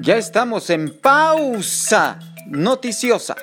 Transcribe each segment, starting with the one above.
Ya estamos en pausa noticiosa.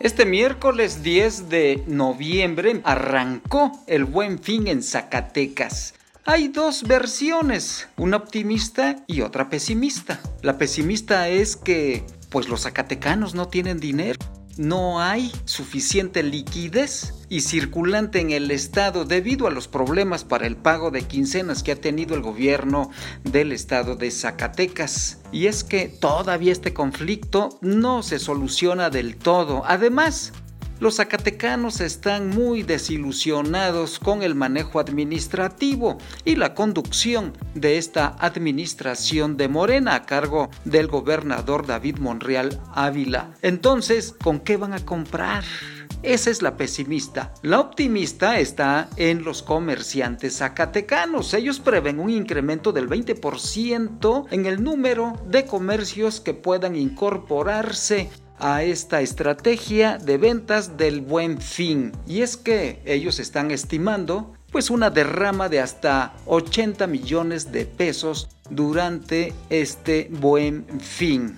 Este miércoles 10 de noviembre arrancó el buen fin en Zacatecas. Hay dos versiones, una optimista y otra pesimista. La pesimista es que pues los zacatecanos no tienen dinero no hay suficiente liquidez y circulante en el estado debido a los problemas para el pago de quincenas que ha tenido el gobierno del estado de Zacatecas. Y es que todavía este conflicto no se soluciona del todo. Además, los zacatecanos están muy desilusionados con el manejo administrativo y la conducción de esta administración de Morena a cargo del gobernador David Monreal Ávila. Entonces, ¿con qué van a comprar? Esa es la pesimista. La optimista está en los comerciantes zacatecanos. Ellos prevén un incremento del 20% en el número de comercios que puedan incorporarse a esta estrategia de ventas del buen fin. Y es que ellos están estimando pues una derrama de hasta 80 millones de pesos durante este buen fin.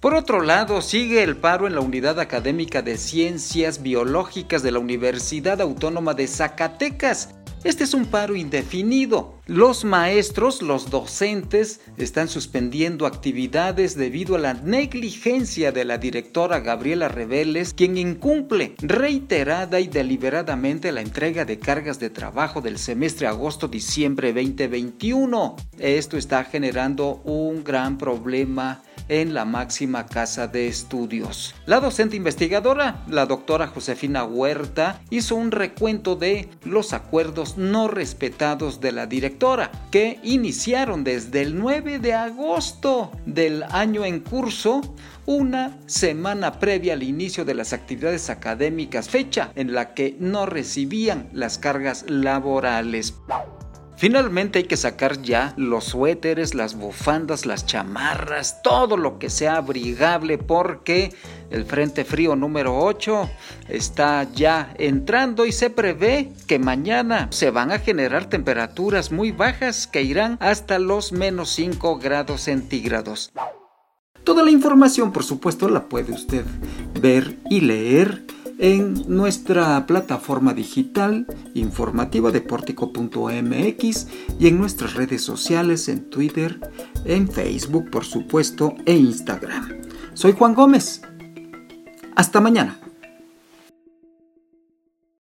Por otro lado, sigue el paro en la Unidad Académica de Ciencias Biológicas de la Universidad Autónoma de Zacatecas, este es un paro indefinido. Los maestros, los docentes, están suspendiendo actividades debido a la negligencia de la directora Gabriela Reveles, quien incumple reiterada y deliberadamente la entrega de cargas de trabajo del semestre agosto-diciembre 2021. Esto está generando un gran problema en la máxima casa de estudios. La docente investigadora, la doctora Josefina Huerta, hizo un recuento de los acuerdos no respetados de la directora, que iniciaron desde el 9 de agosto del año en curso una semana previa al inicio de las actividades académicas, fecha en la que no recibían las cargas laborales. Finalmente hay que sacar ya los suéteres, las bufandas, las chamarras, todo lo que sea abrigable porque el Frente Frío número 8 está ya entrando y se prevé que mañana se van a generar temperaturas muy bajas que irán hasta los menos 5 grados centígrados. Toda la información, por supuesto, la puede usted ver y leer en nuestra plataforma digital informativa de portico.mx y en nuestras redes sociales en Twitter, en Facebook por supuesto e Instagram. Soy Juan Gómez. Hasta mañana.